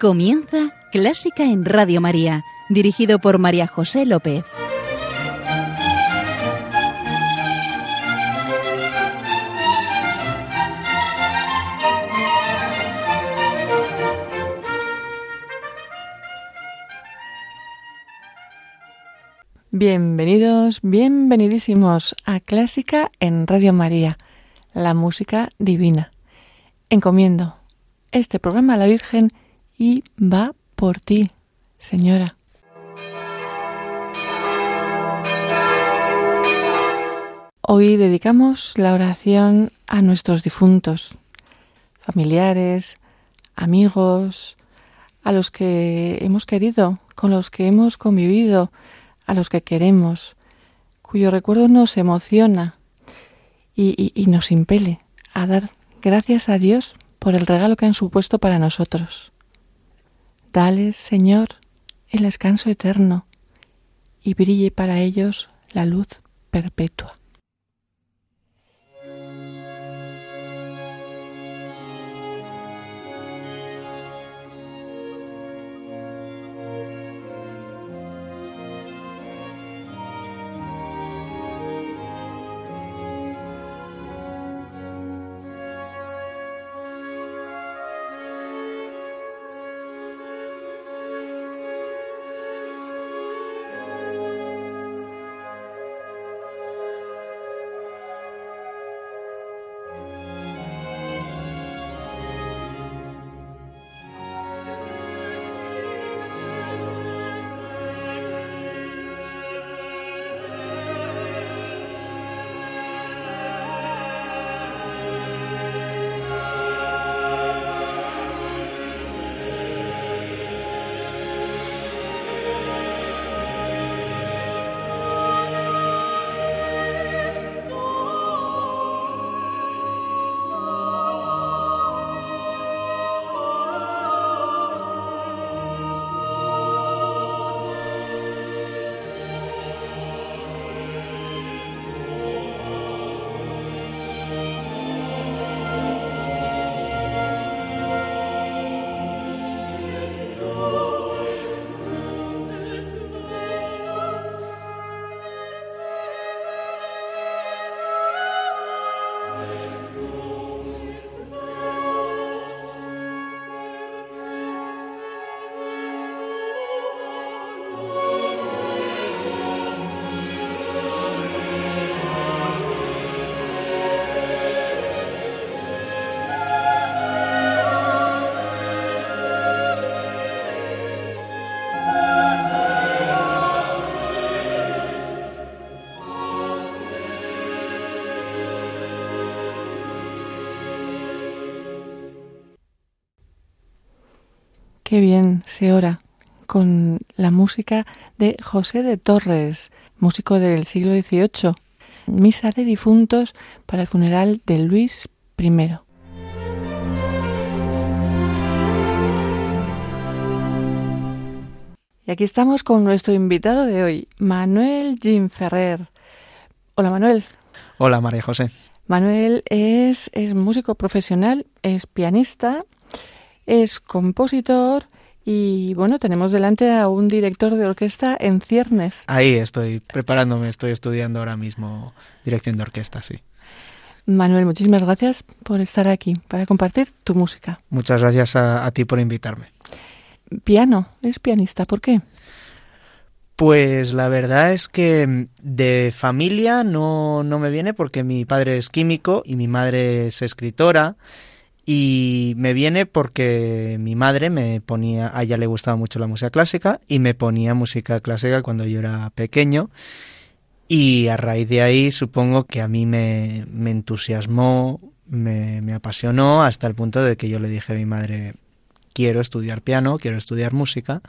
Comienza Clásica en Radio María, dirigido por María José López. Bienvenidos, bienvenidísimos a Clásica en Radio María, la música divina. Encomiendo este programa a la Virgen y va por ti, Señora. Hoy dedicamos la oración a nuestros difuntos, familiares, amigos, a los que hemos querido, con los que hemos convivido, a los que queremos, cuyo recuerdo nos emociona y, nos impele a dar gracias a Dios por el regalo que han supuesto para nosotros. Dales, Señor, el descanso eterno y brille para ellos la luz perpetua. Qué bien se ora con la música de José de Torres, músico del siglo XVIII. Misa de difuntos para el funeral de Luis I. Y aquí estamos con nuestro invitado de hoy, Manuel Jim Ferrer. Hola Manuel. Hola María José. Manuel es, es músico profesional, es pianista es compositor y bueno, tenemos delante a un director de orquesta en ciernes. Ahí estoy preparándome, estoy estudiando ahora mismo dirección de orquesta, sí. Manuel, muchísimas gracias por estar aquí para compartir tu música. Muchas gracias a, ti por invitarme. Piano, es pianista, ¿por qué? Pues la verdad es que de familia no, no me viene porque mi padre es químico y mi madre es escritora y me viene porque mi madre me ponía, a ella le gustaba mucho la música clásica y me ponía música clásica cuando yo era pequeño. Y a raíz de ahí supongo que a mí me, me entusiasmó, me, me apasionó hasta el punto de que yo le dije a mi madre, quiero estudiar piano, quiero estudiar música.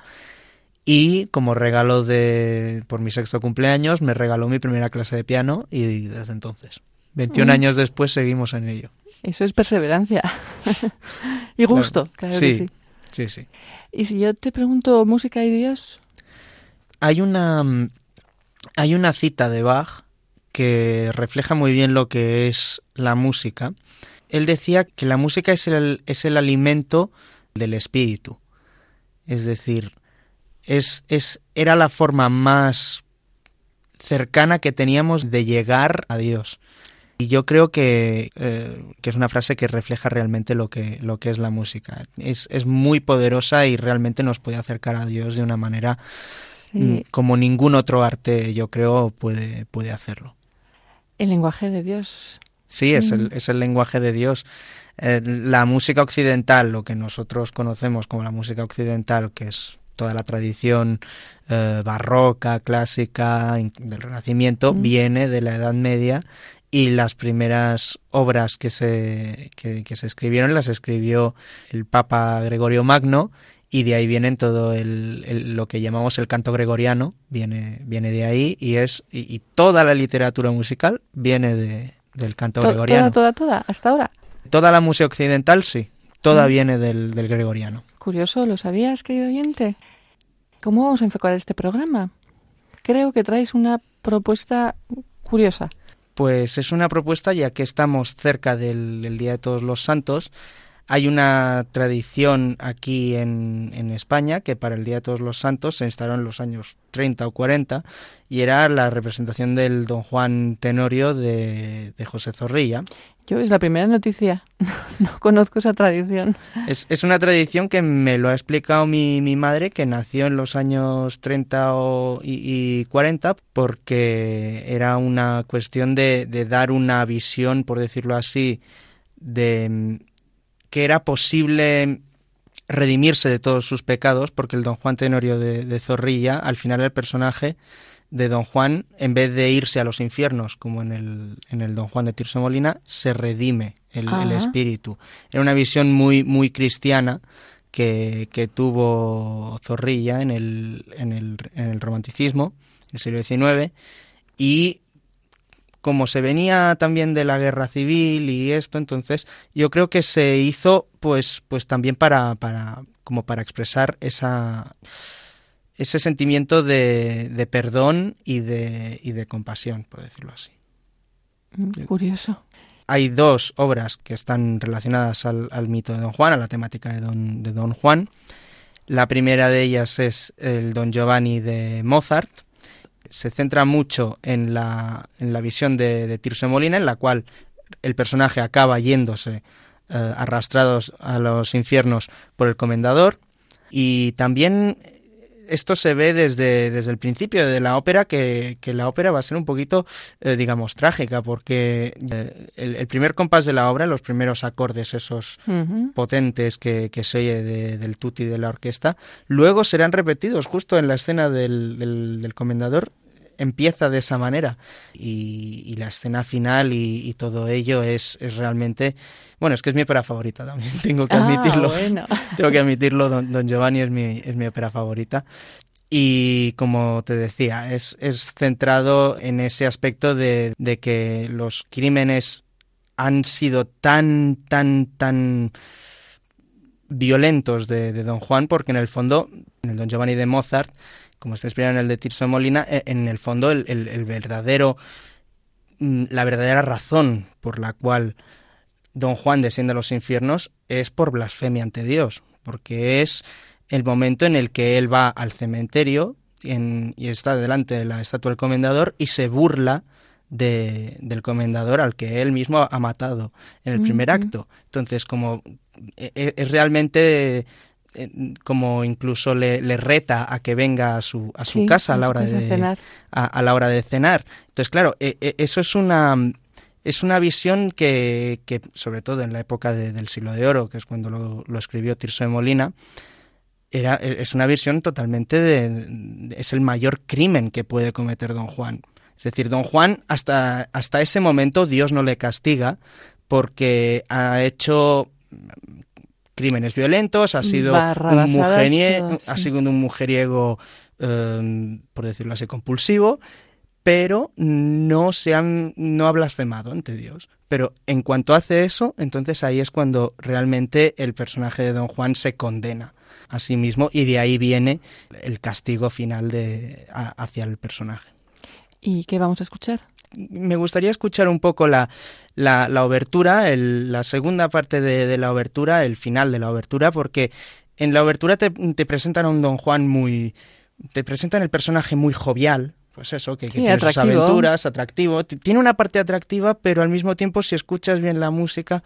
Y como regalo de por mi sexto cumpleaños me regaló mi primera clase de piano y desde entonces, 21 mm. años después, seguimos en ello. Eso es perseverancia. y gusto, claro, sí, sí. Sí, sí. Y si yo te pregunto música y Dios. Hay una hay una cita de Bach que refleja muy bien lo que es la música. Él decía que la música es el, es el alimento del espíritu. Es decir, es, es, era la forma más cercana que teníamos de llegar a Dios. Y yo creo que, eh, que, es una frase que refleja realmente lo que, lo que es la música. Es, es, muy poderosa y realmente nos puede acercar a Dios de una manera mm, como ningún otro arte, yo creo, puede, puede hacerlo. El lenguaje de Dios. Sí, es, el, es el lenguaje de Dios. Eh, la música occidental, lo que nosotros conocemos como la música occidental, que es toda la tradición eh, barroca, clásica, del Renacimiento, viene de la Edad Media y las primeras obras que se, que, se escribieron las escribió el Papa Gregorio Magno y de ahí vienen todo el, lo que llamamos el canto gregoriano, viene, viene de ahí y es y, toda la literatura musical viene de, del canto gregoriano. Toda, toda, toda, hasta ahora. Toda la música occidental sí, toda mm. viene del, del gregoriano. Curioso, ¿lo sabías, querido oyente? ¿Cómo vamos a enfocar este programa? Creo que traes una propuesta curiosa. Pues es una propuesta ya que estamos cerca del, Día de Todos los Santos. Hay una tradición aquí en, en, España que para el Día de Todos los Santos se instaló en los años 30 o 40 y era la representación del Don Juan Tenorio de, de José Zorrilla. Yo es la primera noticia, no conozco esa tradición. Es, es una tradición que me lo ha explicado mi, mi madre, que nació en los años 30 o, y, 40, porque era una cuestión de, de dar una visión, por decirlo así, de que era posible redimirse de todos sus pecados, porque el don Juan Tenorio de, de Zorrilla, al final el personaje de Don Juan, en vez de irse a los infiernos, como en el, en el Don Juan de Tirso Molina, se redime el, espíritu. Era una visión muy, muy cristiana que, que tuvo Zorrilla en el, en, el, en el romanticismo, en el siglo XIX, y como se venía también de la guerra civil y esto, entonces yo creo que se hizo pues, pues también para, para, como para expresar esa ese sentimiento de, de perdón y de, y de compasión, por decirlo así. Mm, curioso. Hay dos obras que están relacionadas al, al, mito de Don Juan, a la temática de Don, de Don Juan. La primera de ellas es el Don Giovanni de Mozart. Se centra mucho en la, en la visión de, de Tirso Molina, en la cual el personaje acaba yéndose eh, arrastrados a los infiernos por el comendador. Y también esto se ve desde, desde el principio de la ópera, que, la ópera va a ser un poquito, eh, digamos, trágica, porque eh, el, primer compás de la obra, los primeros acordes esos potentes que, se oye del tutti de la orquesta, luego serán repetidos justo en la escena del, del comendador empieza de esa manera. Y, la escena final y, todo ello es, es, realmente bueno es que es mi ópera favorita también tengo que ah, admitirlo. tengo que admitirlo don, Giovanni es mi es mi ópera favorita. Y como te decía es, es centrado en ese aspecto de, de que los crímenes han sido tan tan tan violentos de, de, Don Juan, porque en el fondo, en el Don Giovanni de Mozart, como está inspirado en el de Tirso Molina, e, en el fondo el, el, verdadero, mm, la verdadera razón por la cual Don Juan desciende a los infiernos es por blasfemia ante Dios, porque es el momento en el que él va al cementerio y está delante de la estatua del comendador y se burla de, del comendador al que él mismo ha matado en el primer acto. Entonces, como e, e, es realmente como incluso le, le, reta a que venga a su, a su casa a la hora de, cenar. A, la hora de cenar. Entonces, claro, e, e, eso es una es una visión que, que sobre todo en la época del siglo de oro, que es cuando lo, lo escribió Tirso de Molina, era, e, es una visión totalmente de, es el mayor crimen que puede cometer don Juan. Es decir, don Juan hasta, hasta ese momento Dios no le castiga porque ha hecho crímenes violentos, ha sido, un, mujeriego, ha sido un mujeriego, em, por decirlo así, compulsivo, pero no, se han, no ha blasfemado ante Dios. Pero en cuanto hace eso, entonces ahí es cuando realmente el personaje de Don Juan se condena a sí mismo y de ahí viene el castigo final de, hacia el personaje. ¿Y qué vamos a escuchar? Me gustaría escuchar un poco la, la, obertura, la segunda parte de, la obertura, el final de la obertura, porque En la obertura te, presentan a un Don Juan muy... te presentan el personaje muy jovial, pues eso, que, tiene sus aventuras, atractivo. Tiene una parte atractiva, pero al mismo tiempo si escuchas bien la música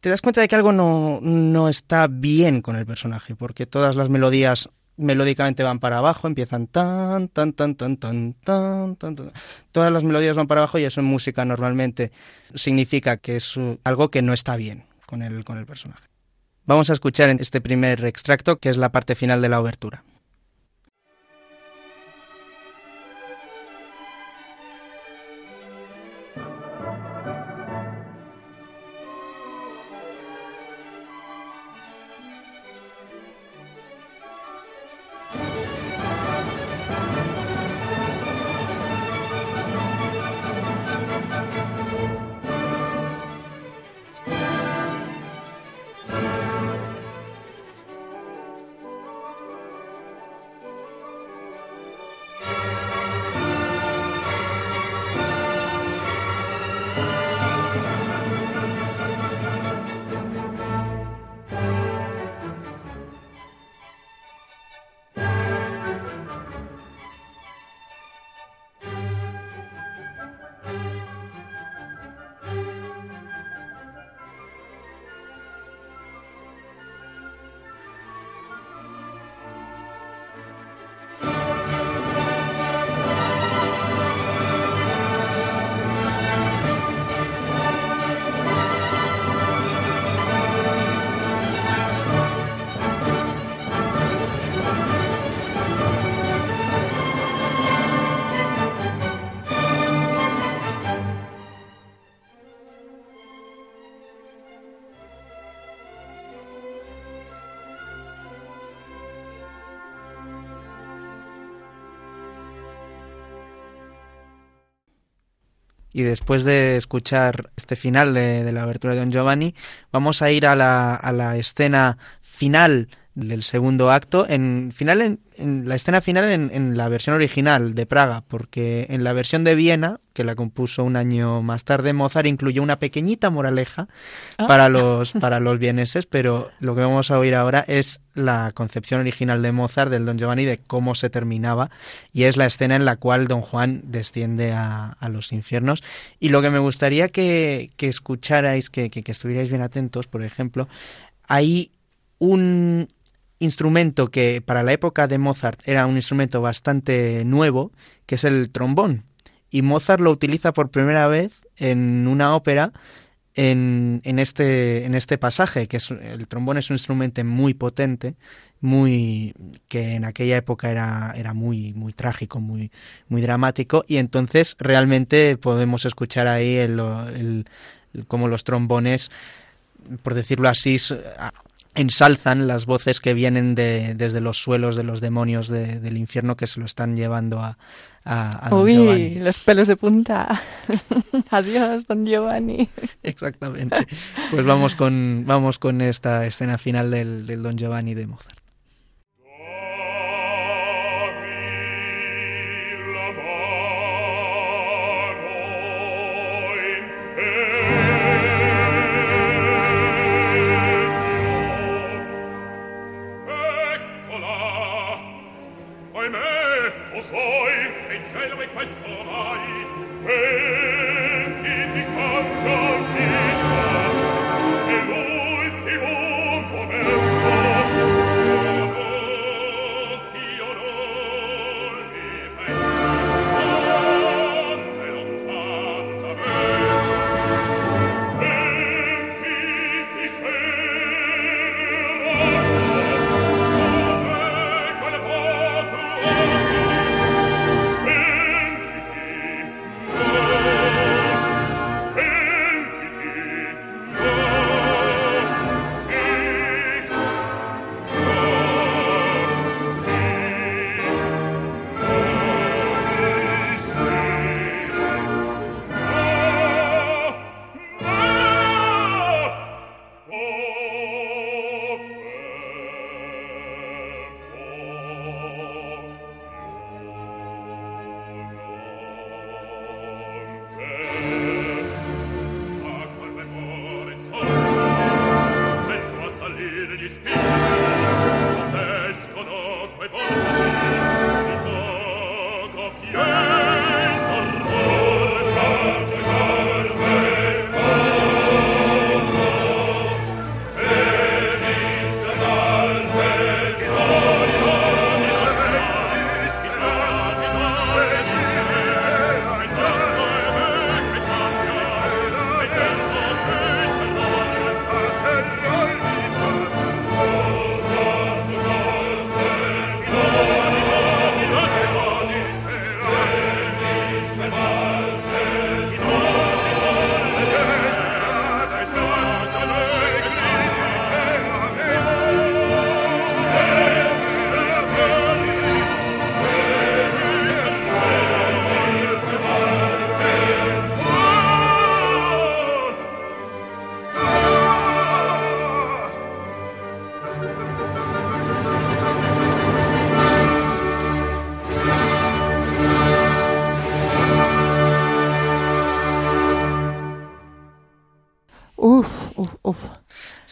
te das cuenta de que algo no, no está bien con el personaje, porque todas las melodías melódicamente van para abajo, empiezan tan, tan, tan, tan, tan, tan, tan, tan. Todas las melodías van para abajo y eso en música normalmente significa que es algo que no está bien con el, con el personaje. Vamos a escuchar en este primer extracto, que es la parte final de la obertura. Y después de escuchar este final de, la abertura de Don Giovanni, vamos a ir a la, escena final del segundo acto, en, final en, la escena final en, la versión original de Praga, porque en la versión de Viena, que la compuso un año más tarde, Mozart incluyó una pequeñita moraleja ah. para los para los vieneses, pero lo que vamos a oír ahora es la concepción original de Mozart del Don Giovanni de cómo se terminaba y es la escena en la cual Don Juan desciende a, los infiernos y lo que me gustaría que, que escucharais, que, que, que estuvierais bien atentos, por ejemplo, hay un, instrumento que para la época de Mozart era un instrumento bastante nuevo, que es el trombón. Y Mozart lo utiliza por primera vez en una ópera en, en, este, en este pasaje, que el trombón es un instrumento muy potente, muy que en aquella época era, era muy, muy trágico, muy, muy dramático, y entonces realmente podemos escuchar ahí el, los trombones, por decirlo así, ensalzan las voces que vienen de, desde los suelos de los demonios del infierno que se lo están llevando a, a, Don Uy, los pelos de punta. Adiós, Don Giovanni. Exactamente. Pues vamos con, vamos con esta escena final del, del Don Giovanni de Mozart. Hey!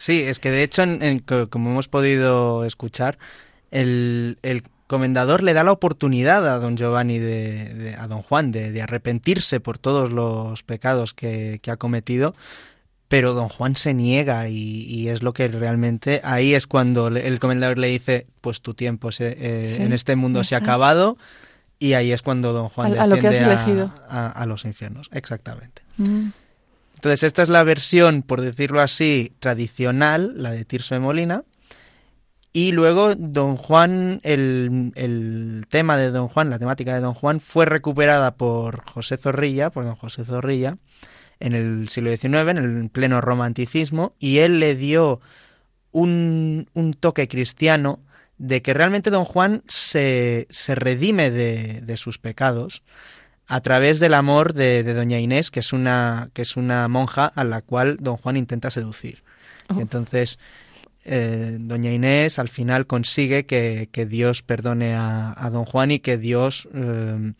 Sí, es que de hecho, como hemos podido escuchar, el, el, comendador le da la oportunidad a don Giovanni, de, a don Juan, de, arrepentirse por todos los pecados que, ha cometido, pero don Juan se niega y, es lo que realmente ahí es cuando el comendador le dice, pues tu tiempo eh, en este mundo se ha acabado y ahí es cuando don Juan desciende a, los infiernos, exactamente. Mm. Entonces esta es la versión, por decirlo así, tradicional, la de Tirso de Molina, y luego Don Juan, el, tema de Don Juan, la temática de Don Juan, fue recuperada por José Zorrilla, por Don José Zorrilla, en el siglo XIX, en el pleno romanticismo, y él le dio un, toque cristiano de que realmente Don Juan se, se redime de, sus pecados a través del amor de, Doña Inés, que es, una, que es una monja a la cual Don Juan intenta seducir. Oh. Entonces, eh, doña Inés al final consigue que, Dios perdone a, don Juan y que Dios eh,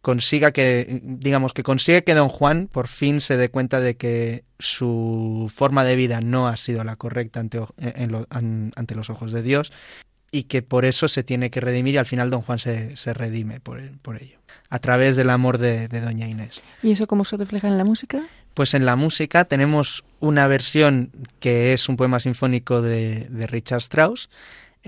consiga que, digamos, que consigue que don Juan por fin se dé cuenta de que su forma de vida no ha sido la correcta ante, ante los ojos de Dios y que por eso se tiene que redimir y al final don Juan se, se redime por, por ello, a través del amor de, de doña Inés. ¿Y eso cómo se refleja en la música? Pues en la música tenemos una versión que es un poema sinfónico de, Richard Strauss,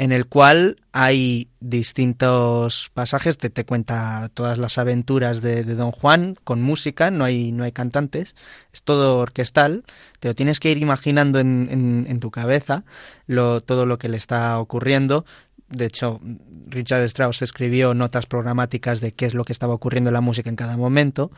en el cual hay distintos pasajes, te, te cuenta todas las aventuras de, Don Juan con música, no hay, no hay cantantes, es todo orquestal, te lo tienes que ir imaginando en, en, tu cabeza lo, todo lo que le está ocurriendo, de hecho, Richard Strauss escribió notas programáticas de qué es lo que estaba ocurriendo en la música en cada momento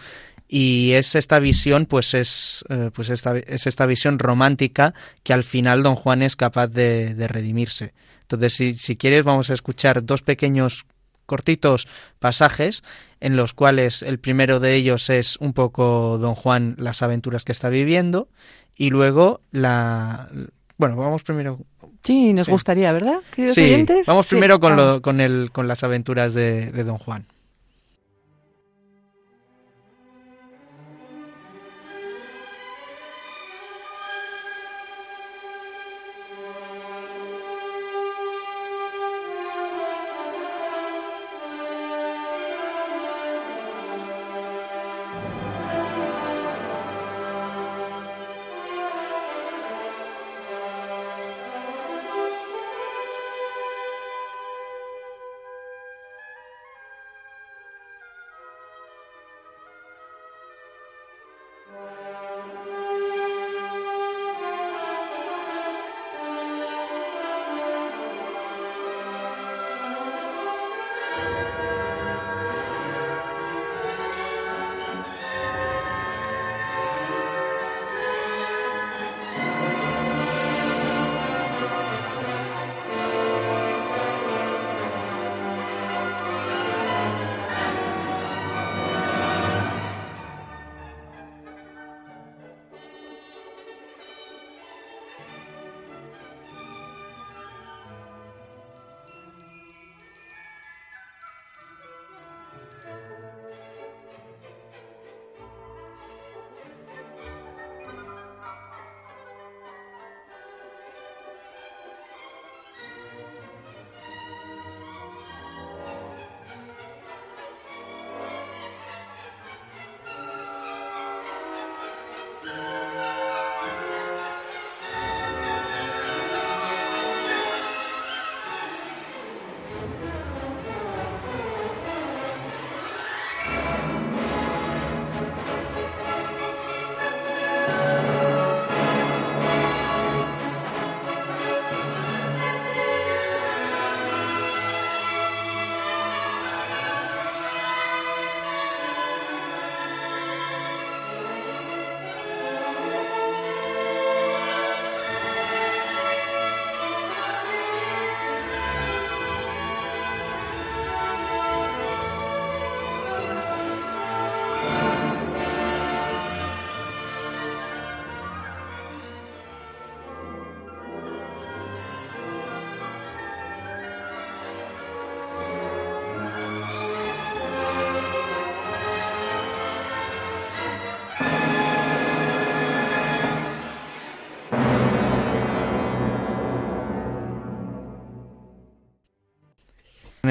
y es esta visión, pues es, eh, pues esta, es esta visión romántica que al final Don Juan es capaz de, redimirse. Entonces, si, si quieres, vamos a escuchar dos pequeños cortitos pasajes en los cuales el primero de ellos es un poco Don Juan las aventuras que está viviendo y luego la bueno vamos primero. Sí nos gustaría verdad sí vamos primero con lo, con el con las aventuras de Don Juan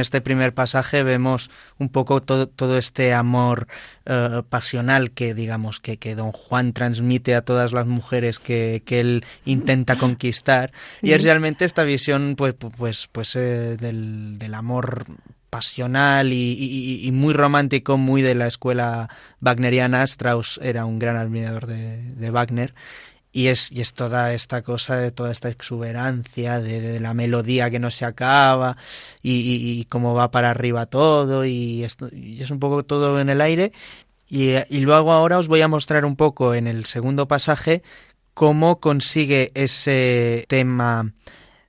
este primer pasaje vemos un poco todo, todo este amor eh, pasional que, digamos, que, que don Juan transmite a todas las mujeres que, que él intenta conquistar. Y es realmente esta visión, pues, pues, pues eh, del, del amor pasional y, muy romántico, muy de la escuela wagneriana. Strauss era un gran admirador de, Wagner. Y es, y es toda esta cosa de toda esta exuberancia de, la melodía que no se acaba y, cómo va para arriba todo y, esto, y es un poco todo en el aire. Y, luego ahora os voy a mostrar un poco en el segundo pasaje cómo consigue ese tema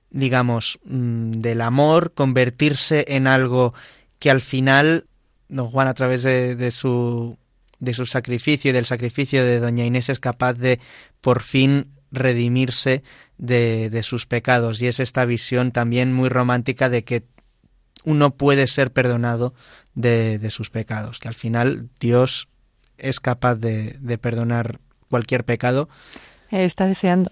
digamos, mm, del amor, convertirse en algo que al final don Juan a través de, su de su sacrificio y del sacrificio de doña Inés es capaz de por fin redimirse de, de sus pecados y es esta visión también muy romántica de que uno puede ser perdonado de, de sus pecados, que al final Dios es capaz de, de perdonar cualquier pecado. Está deseando.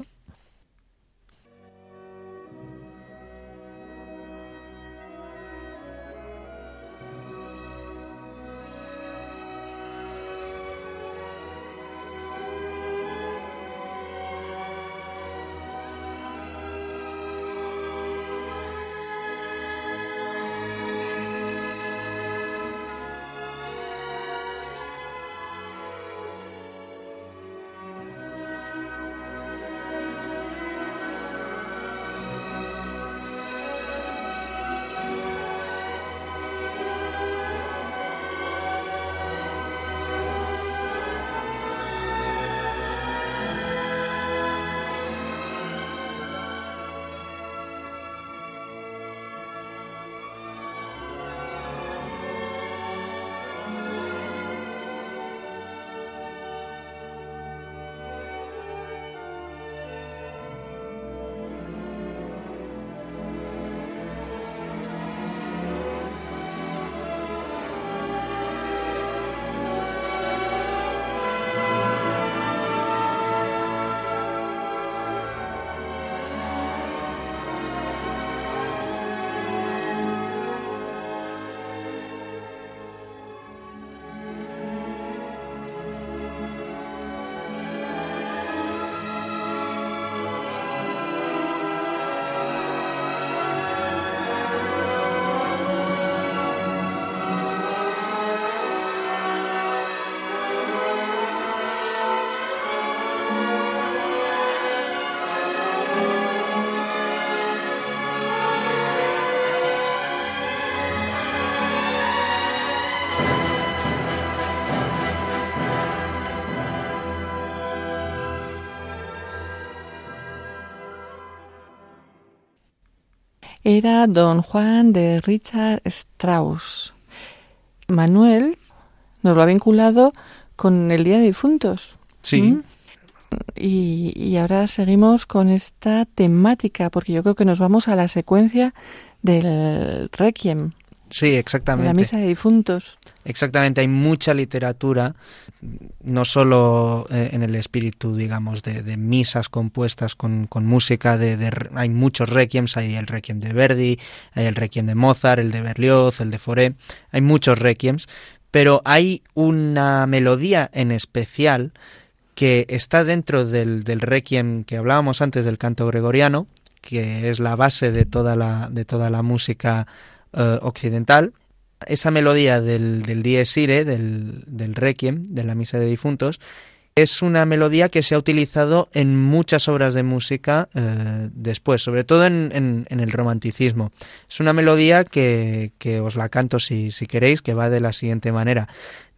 Era don Juan de Richard Strauss. Manuel nos lo ha vinculado con el Día de Difuntos. Sí. ¿Mm? Y, y, ahora seguimos con esta temática, porque yo creo que nos vamos a la secuencia del Requiem. Sí, exactamente. La misa de difuntos. Exactamente, hay mucha literatura, no solo eh, en el espíritu, digamos, de, misas compuestas con, música, de, hay muchos requiems, hay el requiem de Verdi, hay el requiem de Mozart, el de Berlioz, el de Foré, hay muchos requiems, pero hay una melodía en especial que está dentro del, del requiem que hablábamos antes del canto gregoriano, que es la base de toda la, de toda la música eh, occidental, esa melodía del, del Dies Irae, del, del Requiem, de la Misa de Difuntos, es una melodía que se ha utilizado en muchas obras de música eh, después, sobre todo en, en, el romanticismo. Es una melodía que, que os la canto si, si, queréis, que va de la siguiente manera.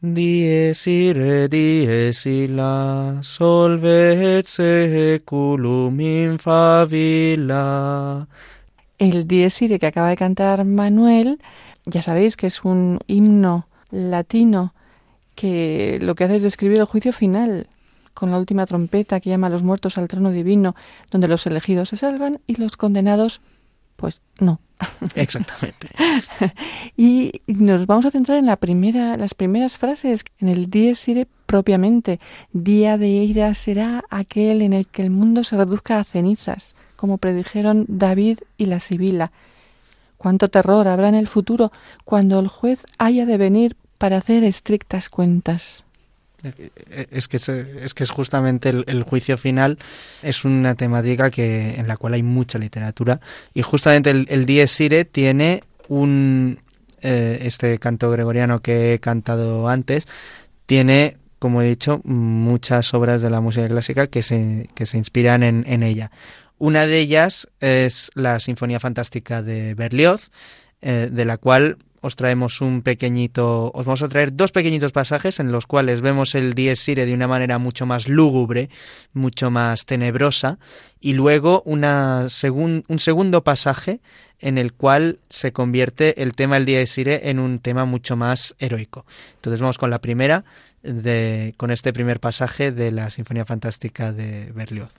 Dies ire, dies illa, solvet seculum in favilla el Dies que acaba de cantar Manuel, ya sabéis que es un himno latino que lo que hace es describir el juicio final con la última trompeta que llama a los muertos al trono divino, donde los elegidos se salvan y los condenados, pues no. Exactamente. y nos vamos a centrar en la primera, las primeras frases, en el Dies Irae propiamente. Día de ira será aquel en el que el mundo se reduzca a cenizas como predijeron David y la Sibila. Cuánto terror habrá en el futuro cuando el juez haya de venir para hacer estrictas cuentas. Es que es, que es justamente el, juicio final es una temática que en la cual hay mucha literatura y justamente el, el Dies Irae tiene un eh, este canto gregoriano que he cantado antes tiene como he dicho muchas obras de la música clásica que se, que se inspiran en, en ella una de ellas es la Sinfonía Fantástica de Berlioz, eh, de la cual os traemos un pequeñito, os vamos a traer dos pequeñitos pasajes en los cuales vemos el Dies Irae de una manera mucho más lúgubre, mucho más tenebrosa, y luego una un segundo pasaje en el cual se convierte el tema del Dies Irae en un tema mucho más heroico. Entonces vamos con la primera, de, con este primer pasaje de la Sinfonía Fantástica de Berlioz.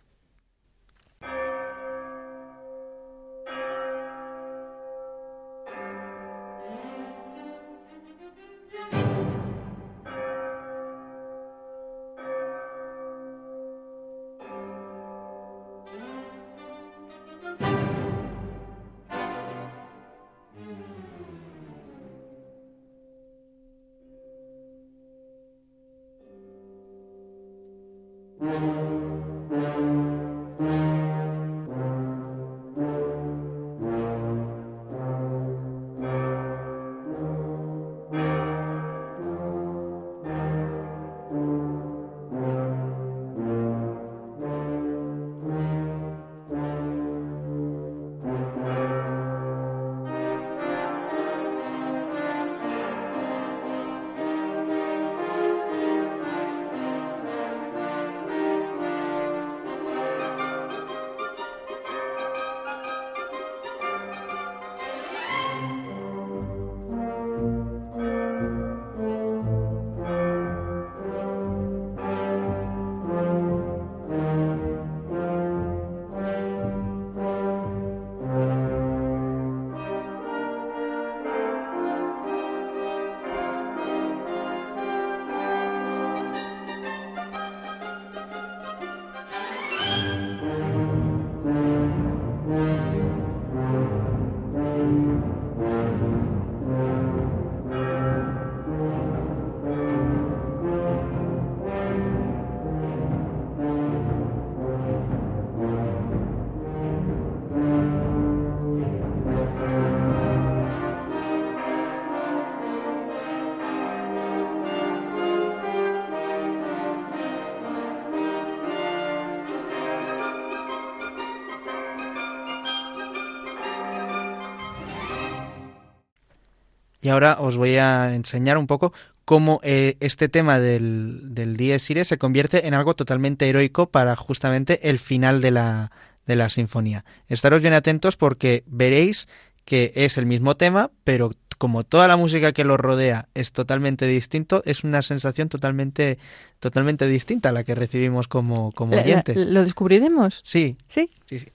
Y ahora os voy a enseñar un poco cómo eh, este tema del, del Dies Irae se convierte en algo totalmente heroico para justamente el final de la, de la sinfonía. Estaros bien atentos porque veréis que es el mismo tema, pero como toda la música que lo rodea es totalmente distinto, es una sensación totalmente, totalmente distinta a la que recibimos como, como oyente. ¿Lo descubriremos? Sí. Sí. Sí, sí.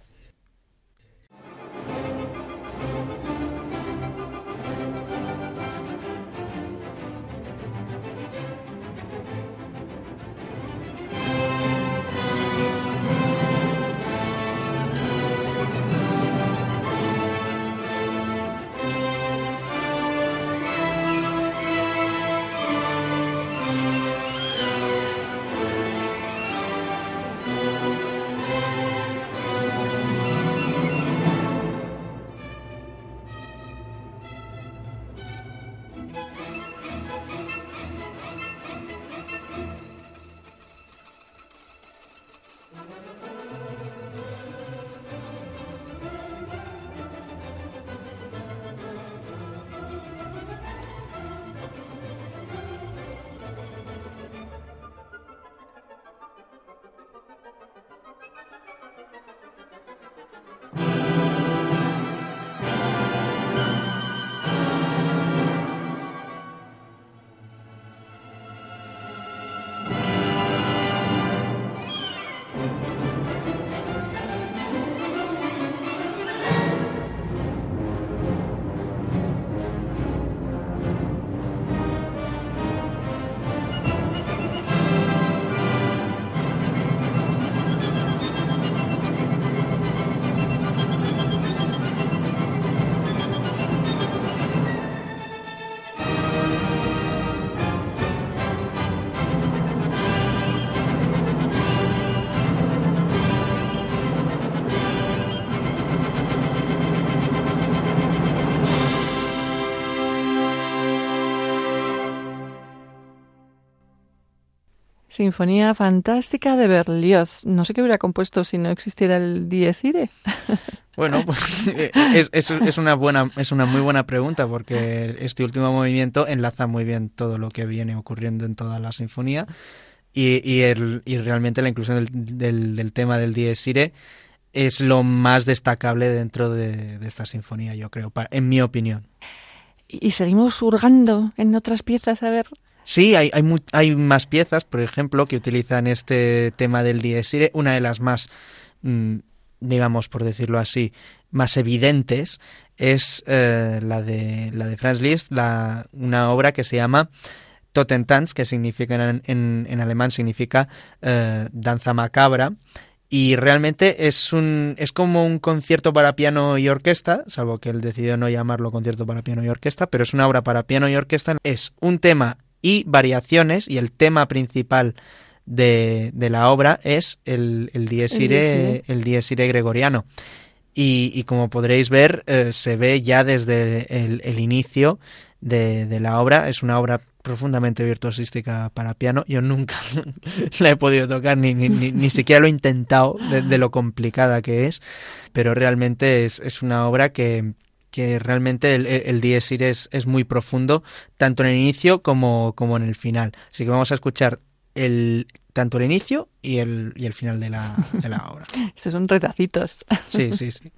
Sinfonía fantástica de Berlioz. No sé qué hubiera compuesto si no existiera el Dies Irae. Bueno, pues eh, es, es, es, una buena, es una muy buena pregunta porque este último movimiento enlaza muy bien todo lo que viene ocurriendo en toda la sinfonía y, y, el, y realmente la inclusión del, del, del, tema del Dies Irae es lo más destacable dentro de, de esta sinfonía, yo creo, en mi opinión. Y seguimos hurgando en otras piezas, a ver. Sí, hay, hay, hay más piezas, por ejemplo, que utilizan este tema del Dies Irae. Una de las más mmm, digamos, por decirlo así, más evidentes es eh, la de la de Franz Liszt, la, una obra que se llama Totentanz, que significa en, en, en alemán significa eh, danza macabra. Y realmente es un es como un concierto para piano y orquesta, salvo que él decidió no llamarlo concierto para piano y orquesta, pero es una obra para piano y orquesta. Es un tema y variaciones, y el tema principal de, de la obra es el, el Dies Irae, el Dies Irae gregoriano. Y, y, como podréis ver, eh, se ve ya desde el, el inicio de, de, la obra. Es una obra profundamente virtuosística para piano. Yo nunca la he podido tocar, ni, ni, ni, ni siquiera lo he intentado de, de, lo complicada que es, pero realmente es, es una obra que, que realmente el, el Dies es, es, muy profundo, tanto en el inicio como, como en el final. Así que vamos a escuchar el, tanto el inicio y el, y el final de la, de la obra. Estos son retacitos. Sí, sí, sí.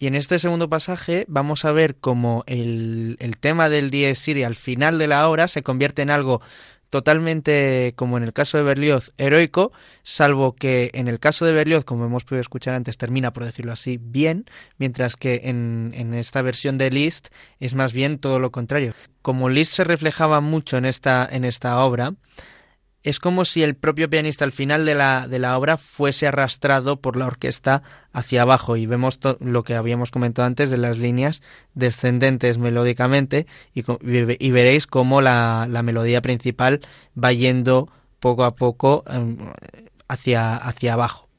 Y en este segundo pasaje vamos a ver cómo el, el tema del Dies Irae al final de la obra se convierte en algo totalmente, como en el caso de Berlioz, heroico, salvo que en el caso de Berlioz, como hemos podido escuchar antes, termina, por decirlo así, bien, mientras que en, en esta versión de Liszt es más bien todo lo contrario. Como Liszt se reflejaba mucho en esta, en esta obra, es como si el propio pianista al final de la, de la obra fuese arrastrado por la orquesta hacia abajo y vemos lo que habíamos comentado antes de las líneas descendentes melódicamente y, y veréis cómo la, la, melodía principal va yendo poco a poco um, hacia, hacia abajo.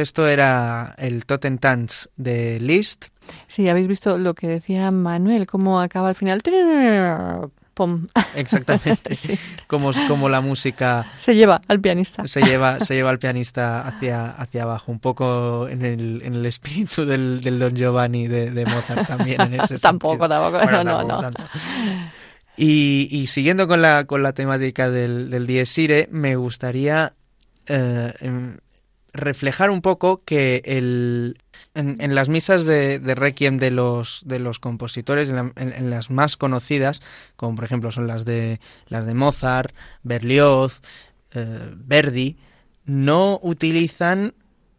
Esto era el Totentanz de Liszt. Sí, habéis visto lo que decía Manuel, cómo acaba al final. ¡Pum! Exactamente. como, como la música se lleva al pianista. Se lleva, se lleva al pianista hacia, hacia abajo, un poco en el, en el espíritu del, del Don Giovanni de, Mozart también. En ese tampoco, tampoco, no, no, no. Y, y, siguiendo con la, con la temática del, del Dies Irae, me gustaría eh, reflejar un poco que el, en, las misas de, requiem de los, de los compositores, en, las más conocidas, como por ejemplo son las de, las de Mozart, Berlioz, eh, Verdi, no utilizan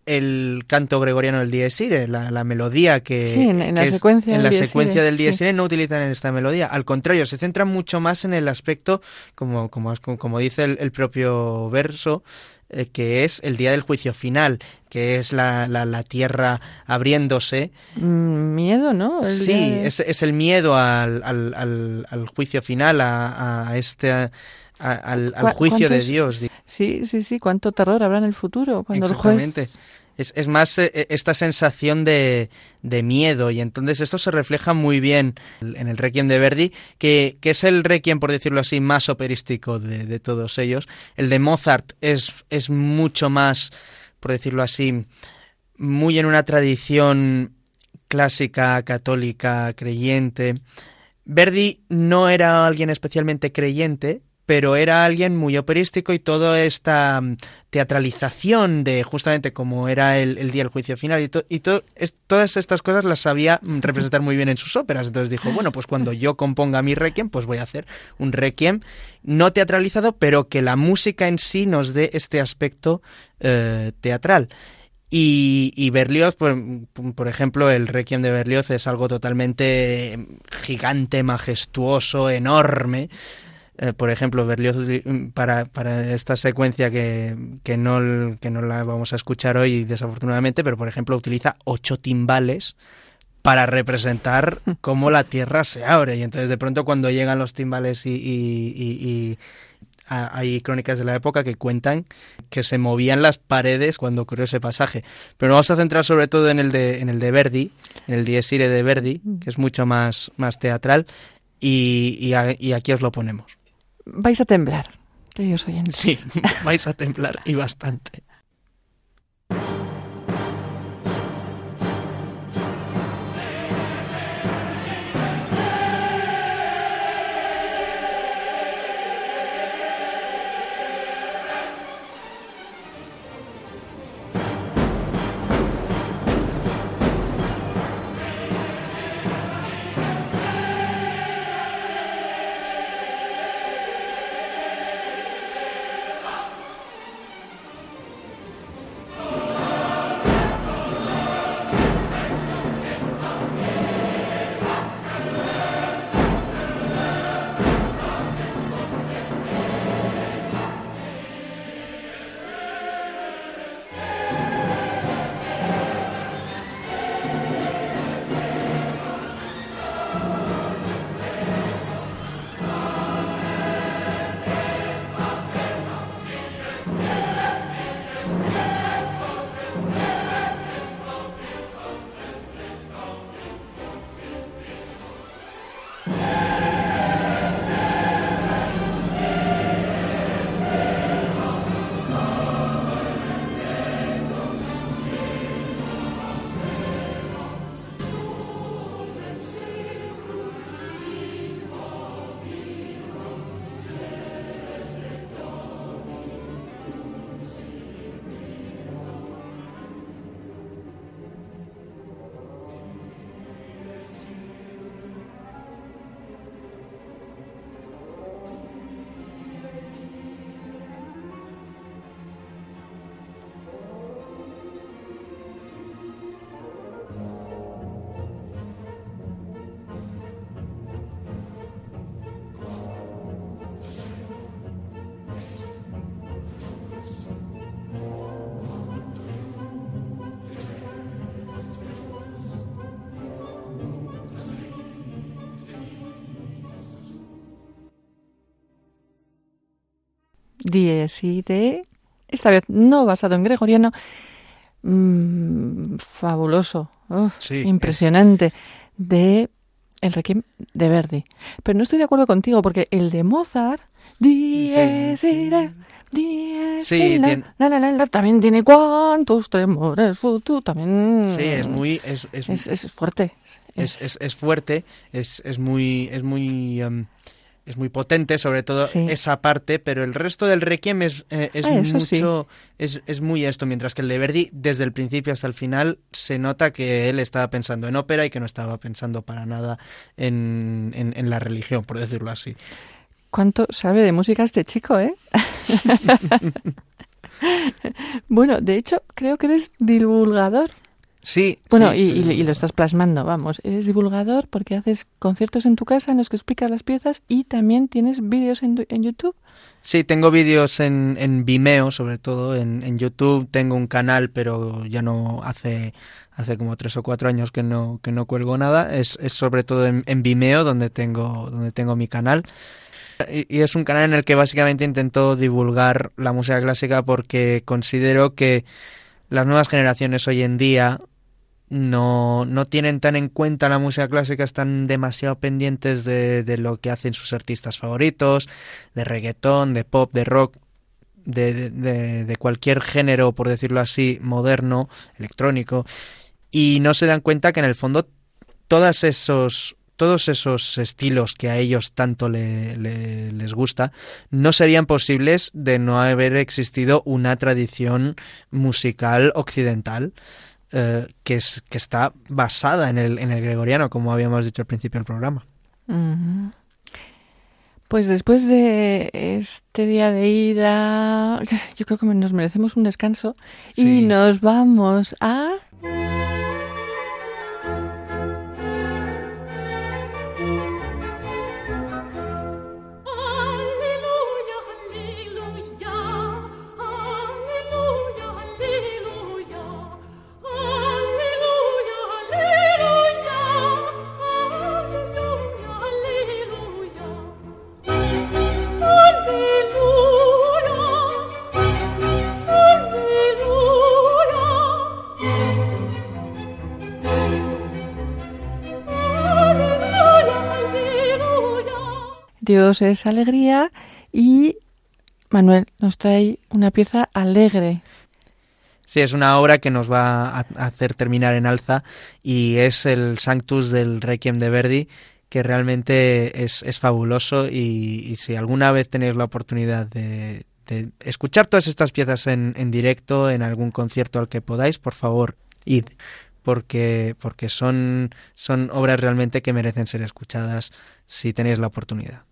el canto gregoriano del Dies Irae, la, melodía que, sí, en, la secuencia, en la secuencia del Dies Irae no utilizan esta melodía. Al contrario, se centran mucho más en el aspecto, como, como, como dice el propio verso, eh, que es el día del juicio final, que es la, la, tierra abriéndose. Mm, miedo, ¿no? sí, es, es, el miedo al, al, al, juicio final, a, a este... al, al juicio de Dios. Sí, sí, sí. ¿Cuánto terror habrá en el futuro? Cuando Exactamente. Es, es más eh, eh, esta sensación de, de, miedo y entonces esto se refleja muy bien en el Requiem de Verdi, que, que es el Requiem, por decirlo así, más operístico de, de todos ellos. El de Mozart es, es mucho más, por decirlo así, muy en una tradición clásica, católica, creyente. Verdi no era alguien especialmente creyente, pero era alguien muy operístico y toda esta mm, teatralización de justamente como era el, día del juicio final y, y todas estas cosas las sabía mm, representar muy bien en sus óperas. Entonces dijo, bueno, pues cuando yo componga mi requiem, pues voy a hacer un requiem no teatralizado, pero que la música en sí nos dé este aspecto eh, teatral. Y, y, Berlioz, por, por, ejemplo, el Requiem de Berlioz es algo totalmente gigante, majestuoso, enorme. Eh, por ejemplo, Berlioz para, para esta secuencia que, que, no, que no la vamos a escuchar hoy desafortunadamente, pero por ejemplo utiliza ocho timbales para representar cómo la tierra se abre. Y entonces de pronto cuando llegan los timbales y, y, hay crónicas de la época que cuentan que se movían las paredes cuando ocurrió ese pasaje. Pero nos vamos a centrar sobre todo en el de, en el de Verdi, en el Dies Irae de Verdi, que es mucho más, más teatral, y, y aquí os lo ponemos. Vais a temblar, queridos oyentes. Sí, vais a temblar y bastante. Dies de esta vez no basado en gregoriano, mm, fabuloso, impresionante, de el Requiem de Verdi. Pero no estoy de acuerdo contigo porque el de Mozart, Dies irae, Dies también tiene cuantos temores futu, también. Sí, es muy es, es, fuerte. Es, es, fuerte, es, es muy es muy em, es muy potente, sobre todo esa parte, pero el resto del Requiem es, eh, es ah, mucho, es, es, muy esto, mientras que el de Verdi, desde el principio hasta el final, se nota que él estaba pensando en ópera y que no estaba pensando para nada en, en, la religión, por decirlo así. ¿Cuánto sabe de música este chico, eh? bueno, de hecho, creo que eres divulgador Sí. Bueno, y, lo estás plasmando, vamos. Eres divulgador porque haces conciertos en tu casa en los que explicas las piezas y también tienes vídeos en, en YouTube. Sí, tengo vídeos en, en Vimeo, sobre todo. En, en, YouTube tengo un canal, pero ya no hace, hace como tres o cuatro años que no, que no cuelgo nada. Es, es sobre todo en, en, Vimeo donde tengo, donde tengo mi canal. Y, y es un canal en el que básicamente intento divulgar la música clásica porque considero que las nuevas generaciones hoy en día no, no tienen tan en cuenta la música clásica, están demasiado pendientes de, de lo que hacen sus artistas favoritos, de reggaetón, de pop, de rock, de, de, de, cualquier género, por decirlo así, moderno, electrónico, y no se dan cuenta que en el fondo todos esos todos esos estilos que a ellos tanto le, les gusta no serían posibles de no haber existido una tradición musical occidental eh, que, es, que está basada en el, en el gregoriano, como habíamos dicho al principio del programa. Pues después de este día de ida, yo creo que nos merecemos un descanso y nos vamos a... Dios es alegría y Manuel nos trae una pieza alegre. Sí, es una obra que nos va a hacer terminar en alza y es el Sanctus del Requiem de Verdi, que realmente es, fabuloso y, si alguna vez tenéis la oportunidad de, escuchar todas estas piezas en, en, directo, en algún concierto al que podáis, por favor, id, porque, porque son, son obras realmente que merecen ser escuchadas si tenéis la oportunidad.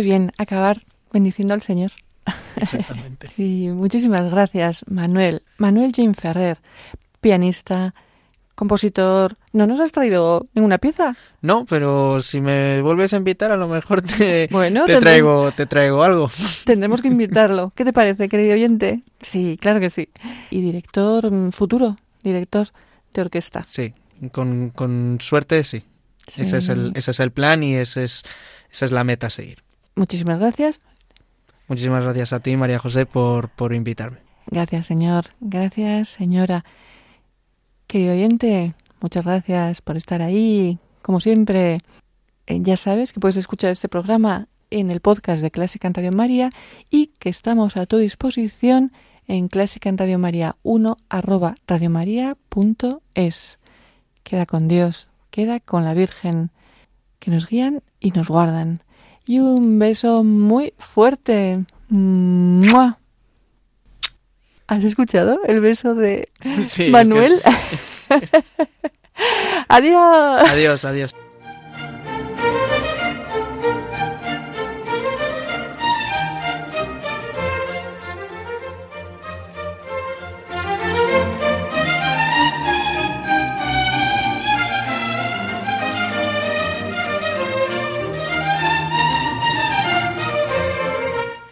Qué bien acabar bendiciendo al Señor. Exactamente. y muchísimas gracias, Manuel. Manuel Jim Ferrer, pianista, compositor. ¿No nos has traído ninguna pieza? No, pero si me vuelves a invitar, a lo mejor te, te, traigo, te traigo algo. Tendremos que invitarlo. ¿Qué te parece, querido oyente? Sí, claro que sí. Y director mm, futuro, director de orquesta. Sí, con, con suerte sí. Ese, es el, ese es el plan y ese es, esa es la meta a seguir. Muchísimas gracias. Muchísimas gracias a ti, María José, por, por invitarme. Gracias, señor. Gracias, señora. Querido oyente, muchas gracias por estar ahí. Como siempre, eh, ya sabes que puedes escuchar este programa en el podcast de Clásica en Radio María y que estamos a tu disposición en Clásica en Radio María 1 arroba radiomaria.es. Queda con Dios, queda con la Virgen, que nos guían y nos guardan y un beso muy fuerte. ¿Has escuchado el beso de Manuel? adiós. Adiós, adiós.